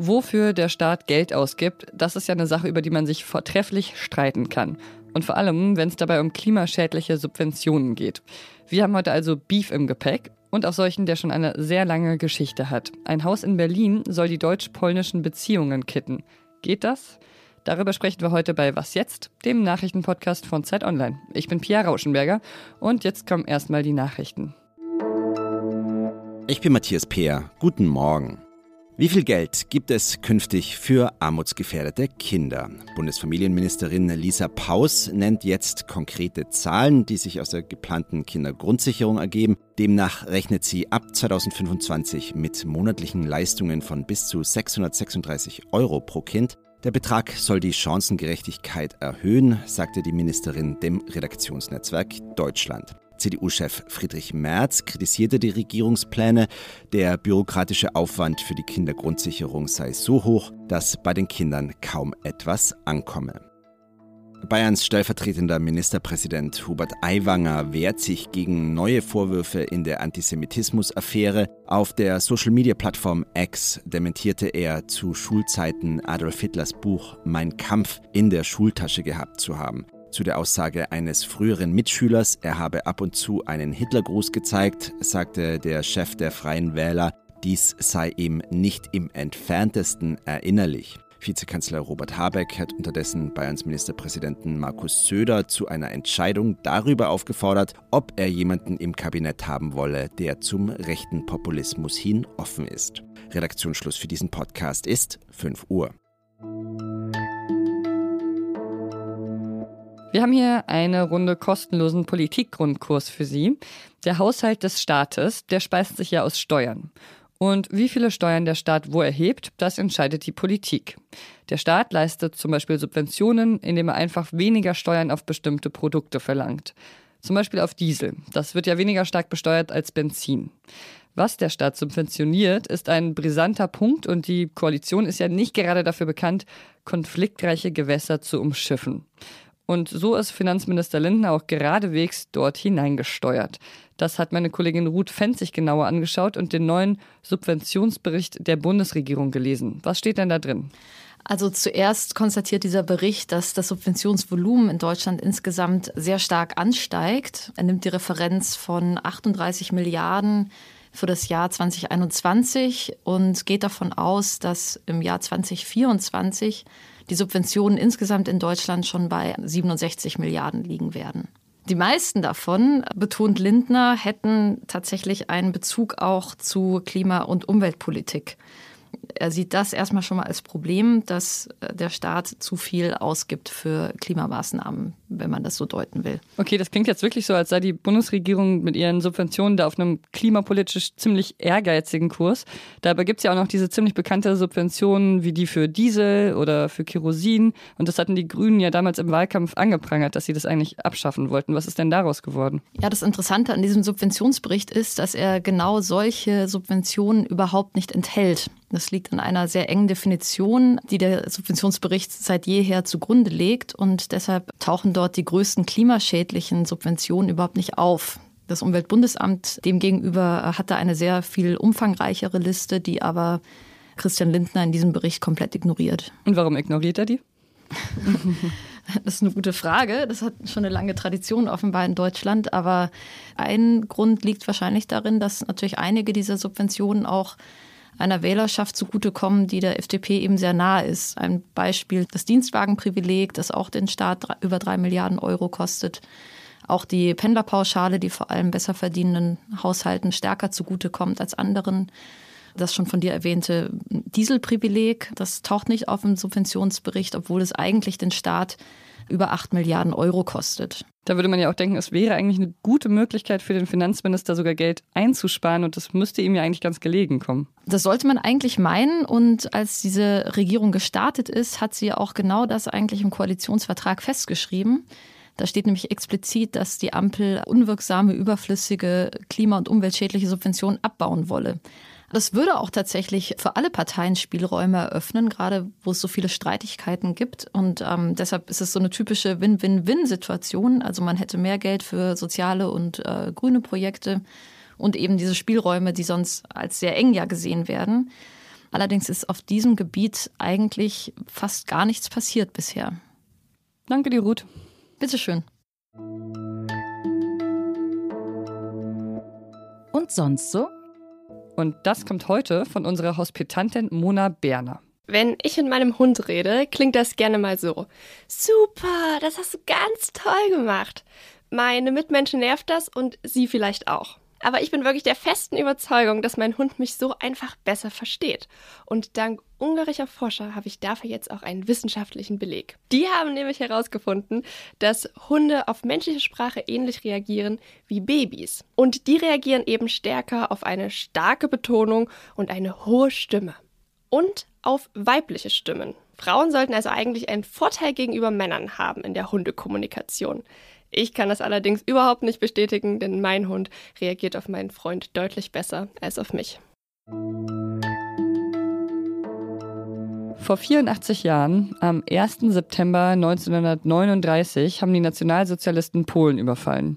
Wofür der Staat Geld ausgibt, das ist ja eine Sache, über die man sich vortrefflich streiten kann. Und vor allem, wenn es dabei um klimaschädliche Subventionen geht. Wir haben heute also Beef im Gepäck und auch solchen, der schon eine sehr lange Geschichte hat. Ein Haus in Berlin soll die deutsch-polnischen Beziehungen kitten. Geht das? Darüber sprechen wir heute bei Was jetzt, dem Nachrichtenpodcast von Zeit Online. Ich bin Pia Rauschenberger und jetzt kommen erstmal die Nachrichten. Ich bin Matthias Peer. Guten Morgen. Wie viel Geld gibt es künftig für armutsgefährdete Kinder? Bundesfamilienministerin Lisa Paus nennt jetzt konkrete Zahlen, die sich aus der geplanten Kindergrundsicherung ergeben. Demnach rechnet sie ab 2025 mit monatlichen Leistungen von bis zu 636 Euro pro Kind. Der Betrag soll die Chancengerechtigkeit erhöhen, sagte die Ministerin dem Redaktionsnetzwerk Deutschland. CDU-Chef Friedrich Merz kritisierte die Regierungspläne. Der bürokratische Aufwand für die Kindergrundsicherung sei so hoch, dass bei den Kindern kaum etwas ankomme. Bayerns stellvertretender Ministerpräsident Hubert Aiwanger wehrt sich gegen neue Vorwürfe in der Antisemitismus-Affäre. Auf der Social-Media-Plattform X dementierte er zu Schulzeiten Adolf Hitlers Buch Mein Kampf in der Schultasche gehabt zu haben. Zu der Aussage eines früheren Mitschülers, er habe ab und zu einen Hitlergruß gezeigt, sagte der Chef der Freien Wähler, dies sei ihm nicht im entferntesten erinnerlich. Vizekanzler Robert Habeck hat unterdessen Bayerns Ministerpräsidenten Markus Söder zu einer Entscheidung darüber aufgefordert, ob er jemanden im Kabinett haben wolle, der zum rechten Populismus hin offen ist. Redaktionsschluss für diesen Podcast ist 5 Uhr. Wir haben hier eine Runde kostenlosen Politikgrundkurs für Sie. Der Haushalt des Staates, der speist sich ja aus Steuern. Und wie viele Steuern der Staat wo erhebt, das entscheidet die Politik. Der Staat leistet zum Beispiel Subventionen, indem er einfach weniger Steuern auf bestimmte Produkte verlangt. Zum Beispiel auf Diesel. Das wird ja weniger stark besteuert als Benzin. Was der Staat subventioniert, ist ein brisanter Punkt und die Koalition ist ja nicht gerade dafür bekannt, konfliktreiche Gewässer zu umschiffen. Und so ist Finanzminister Lindner auch geradewegs dort hineingesteuert. Das hat meine Kollegin Ruth Fenz sich genauer angeschaut und den neuen Subventionsbericht der Bundesregierung gelesen. Was steht denn da drin? Also zuerst konstatiert dieser Bericht, dass das Subventionsvolumen in Deutschland insgesamt sehr stark ansteigt. Er nimmt die Referenz von 38 Milliarden für das Jahr 2021 und geht davon aus, dass im Jahr 2024 die Subventionen insgesamt in Deutschland schon bei 67 Milliarden liegen werden. Die meisten davon, betont Lindner, hätten tatsächlich einen Bezug auch zu Klima- und Umweltpolitik er sieht das erstmal schon mal als Problem, dass äh, der Staat zu viel ausgibt für Klimamaßnahmen, wenn man das so deuten will. Okay, das klingt jetzt wirklich so, als sei die Bundesregierung mit ihren Subventionen da auf einem klimapolitisch ziemlich ehrgeizigen Kurs. Dabei gibt es ja auch noch diese ziemlich bekannte Subventionen wie die für Diesel oder für Kerosin. Und das hatten die Grünen ja damals im Wahlkampf angeprangert, dass sie das eigentlich abschaffen wollten. Was ist denn daraus geworden? Ja, das Interessante an diesem Subventionsbericht ist, dass er genau solche Subventionen überhaupt nicht enthält. Das liegt an einer sehr engen Definition, die der Subventionsbericht seit jeher zugrunde legt. Und deshalb tauchen dort die größten klimaschädlichen Subventionen überhaupt nicht auf. Das Umweltbundesamt demgegenüber hat da eine sehr viel umfangreichere Liste, die aber Christian Lindner in diesem Bericht komplett ignoriert. Und warum ignoriert er die? Das ist eine gute Frage. Das hat schon eine lange Tradition offenbar in Deutschland. Aber ein Grund liegt wahrscheinlich darin, dass natürlich einige dieser Subventionen auch einer Wählerschaft zugutekommen, die der FDP eben sehr nahe ist. Ein Beispiel das Dienstwagenprivileg, das auch den Staat über drei Milliarden Euro kostet. Auch die Pendlerpauschale, die vor allem besser verdienenden Haushalten stärker zugutekommt als anderen. Das schon von dir erwähnte Dieselprivileg, das taucht nicht auf im Subventionsbericht, obwohl es eigentlich den Staat über 8 Milliarden Euro kostet. Da würde man ja auch denken, es wäre eigentlich eine gute Möglichkeit für den Finanzminister, sogar Geld einzusparen und das müsste ihm ja eigentlich ganz gelegen kommen. Das sollte man eigentlich meinen und als diese Regierung gestartet ist, hat sie auch genau das eigentlich im Koalitionsvertrag festgeschrieben. Da steht nämlich explizit, dass die Ampel unwirksame, überflüssige, klima- und umweltschädliche Subventionen abbauen wolle. Das würde auch tatsächlich für alle Parteien Spielräume eröffnen, gerade wo es so viele Streitigkeiten gibt. Und ähm, deshalb ist es so eine typische Win-Win-Win-Situation. Also man hätte mehr Geld für soziale und äh, grüne Projekte und eben diese Spielräume, die sonst als sehr eng ja gesehen werden. Allerdings ist auf diesem Gebiet eigentlich fast gar nichts passiert bisher. Danke dir, Ruth. Bitteschön. Und sonst so? Und das kommt heute von unserer Hospitantin Mona Berner. Wenn ich mit meinem Hund rede, klingt das gerne mal so. Super, das hast du ganz toll gemacht. Meine Mitmenschen nervt das und sie vielleicht auch. Aber ich bin wirklich der festen Überzeugung, dass mein Hund mich so einfach besser versteht. Und dank ungarischer Forscher habe ich dafür jetzt auch einen wissenschaftlichen Beleg. Die haben nämlich herausgefunden, dass Hunde auf menschliche Sprache ähnlich reagieren wie Babys. Und die reagieren eben stärker auf eine starke Betonung und eine hohe Stimme. Und auf weibliche Stimmen. Frauen sollten also eigentlich einen Vorteil gegenüber Männern haben in der Hundekommunikation. Ich kann das allerdings überhaupt nicht bestätigen, denn mein Hund reagiert auf meinen Freund deutlich besser als auf mich. Vor 84 Jahren, am 1. September 1939, haben die Nationalsozialisten Polen überfallen.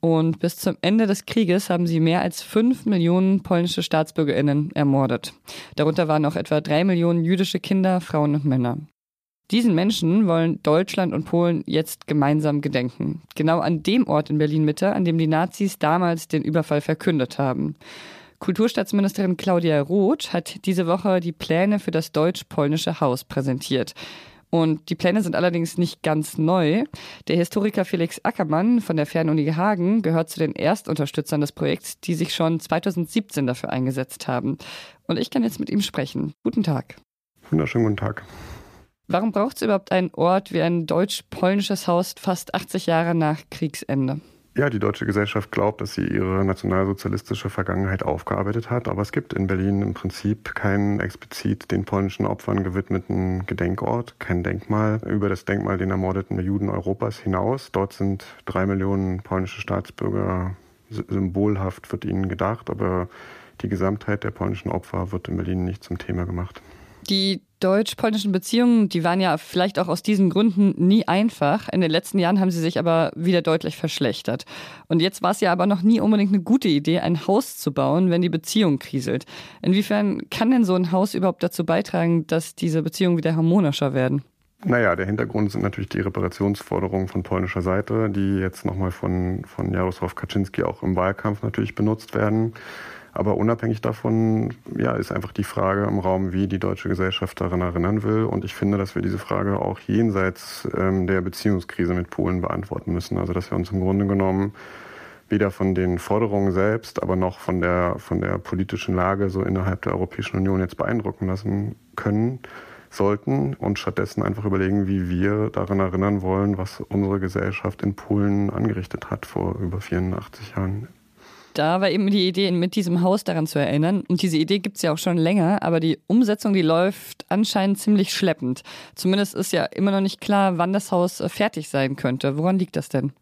Und bis zum Ende des Krieges haben sie mehr als fünf Millionen polnische Staatsbürgerinnen ermordet. Darunter waren auch etwa drei Millionen jüdische Kinder, Frauen und Männer. Diesen Menschen wollen Deutschland und Polen jetzt gemeinsam gedenken. Genau an dem Ort in Berlin-Mitte, an dem die Nazis damals den Überfall verkündet haben. Kulturstaatsministerin Claudia Roth hat diese Woche die Pläne für das deutsch-polnische Haus präsentiert. Und die Pläne sind allerdings nicht ganz neu. Der Historiker Felix Ackermann von der Fernuni Hagen gehört zu den Erstunterstützern des Projekts, die sich schon 2017 dafür eingesetzt haben. Und ich kann jetzt mit ihm sprechen. Guten Tag. Wunderschönen guten Tag. Warum braucht es überhaupt einen Ort wie ein deutsch-polnisches Haus fast 80 Jahre nach Kriegsende? Ja, die deutsche Gesellschaft glaubt, dass sie ihre nationalsozialistische Vergangenheit aufgearbeitet hat, aber es gibt in Berlin im Prinzip keinen explizit den polnischen Opfern gewidmeten Gedenkort, kein Denkmal über das Denkmal den ermordeten Juden Europas hinaus. Dort sind drei Millionen polnische Staatsbürger symbolhaft wird ihnen gedacht, aber die Gesamtheit der polnischen Opfer wird in Berlin nicht zum Thema gemacht. Die deutsch-polnischen Beziehungen, die waren ja vielleicht auch aus diesen Gründen nie einfach. In den letzten Jahren haben sie sich aber wieder deutlich verschlechtert. Und jetzt war es ja aber noch nie unbedingt eine gute Idee, ein Haus zu bauen, wenn die Beziehung kriselt. Inwiefern kann denn so ein Haus überhaupt dazu beitragen, dass diese Beziehungen wieder harmonischer werden? Naja, der Hintergrund sind natürlich die Reparationsforderungen von polnischer Seite, die jetzt nochmal von, von Jarosław Kaczynski auch im Wahlkampf natürlich benutzt werden. Aber unabhängig davon, ja, ist einfach die Frage im Raum, wie die deutsche Gesellschaft daran erinnern will. Und ich finde, dass wir diese Frage auch jenseits ähm, der Beziehungskrise mit Polen beantworten müssen. Also, dass wir uns im Grunde genommen weder von den Forderungen selbst, aber noch von der, von der politischen Lage so innerhalb der Europäischen Union jetzt beeindrucken lassen können, sollten und stattdessen einfach überlegen, wie wir daran erinnern wollen, was unsere Gesellschaft in Polen angerichtet hat vor über 84 Jahren. Da war eben die Idee, mit diesem Haus daran zu erinnern. Und diese Idee gibt es ja auch schon länger, aber die Umsetzung, die läuft anscheinend ziemlich schleppend. Zumindest ist ja immer noch nicht klar, wann das Haus äh, fertig sein könnte. Woran liegt das denn?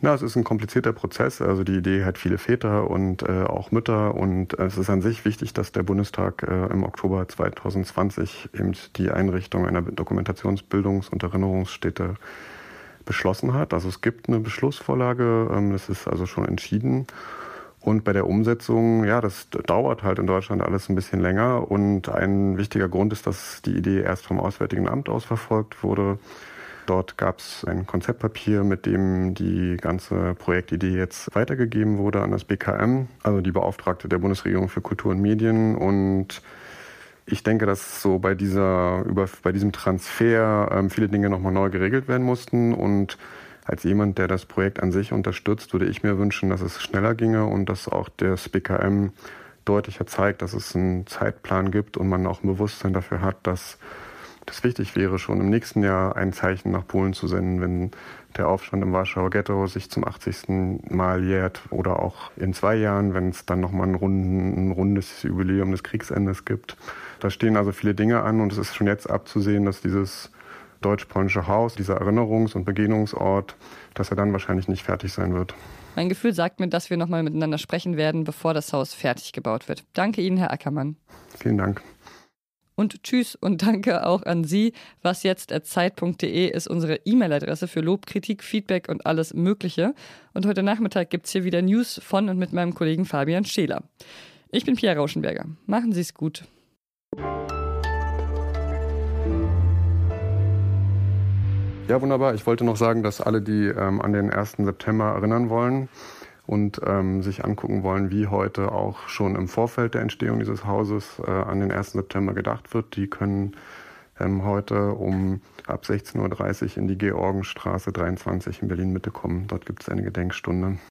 Na, es ist ein komplizierter Prozess. Also die Idee hat viele Väter und äh, auch Mütter. Und es ist an sich wichtig, dass der Bundestag äh, im Oktober 2020 eben die Einrichtung einer Dokumentations-, Bildungs- und Erinnerungsstätte beschlossen hat. Also es gibt eine Beschlussvorlage, ähm, das ist also schon entschieden. Und bei der Umsetzung, ja, das dauert halt in Deutschland alles ein bisschen länger. Und ein wichtiger Grund ist, dass die Idee erst vom Auswärtigen Amt aus verfolgt wurde. Dort gab es ein Konzeptpapier, mit dem die ganze Projektidee jetzt weitergegeben wurde an das BKM, also die Beauftragte der Bundesregierung für Kultur und Medien. Und ich denke, dass so bei dieser, über, bei diesem Transfer ähm, viele Dinge nochmal neu geregelt werden mussten. Und als jemand, der das Projekt an sich unterstützt, würde ich mir wünschen, dass es schneller ginge und dass auch das BKM deutlicher zeigt, dass es einen Zeitplan gibt und man auch ein Bewusstsein dafür hat, dass das wichtig wäre, schon im nächsten Jahr ein Zeichen nach Polen zu senden, wenn der Aufstand im Warschauer Ghetto sich zum 80. Mal jährt oder auch in zwei Jahren, wenn es dann nochmal ein, ein rundes Jubiläum des Kriegsendes gibt. Da stehen also viele Dinge an und es ist schon jetzt abzusehen, dass dieses deutsch-polnische Haus, dieser Erinnerungs- und Begegnungsort, dass er dann wahrscheinlich nicht fertig sein wird. Mein Gefühl sagt mir, dass wir nochmal miteinander sprechen werden, bevor das Haus fertig gebaut wird. Danke Ihnen, Herr Ackermann. Vielen Dank. Und tschüss und danke auch an Sie. Was jetzt zeit.de ist unsere E-Mail-Adresse für Lob, Kritik, Feedback und alles Mögliche. Und heute Nachmittag gibt es hier wieder News von und mit meinem Kollegen Fabian Scheler. Ich bin Pia Rauschenberger. Machen Sie es gut. Ja, wunderbar. Ich wollte noch sagen, dass alle, die ähm, an den 1. September erinnern wollen und ähm, sich angucken wollen, wie heute auch schon im Vorfeld der Entstehung dieses Hauses äh, an den 1. September gedacht wird, die können ähm, heute um ab 16.30 Uhr in die Georgenstraße 23 in Berlin-Mitte kommen. Dort gibt es eine Gedenkstunde.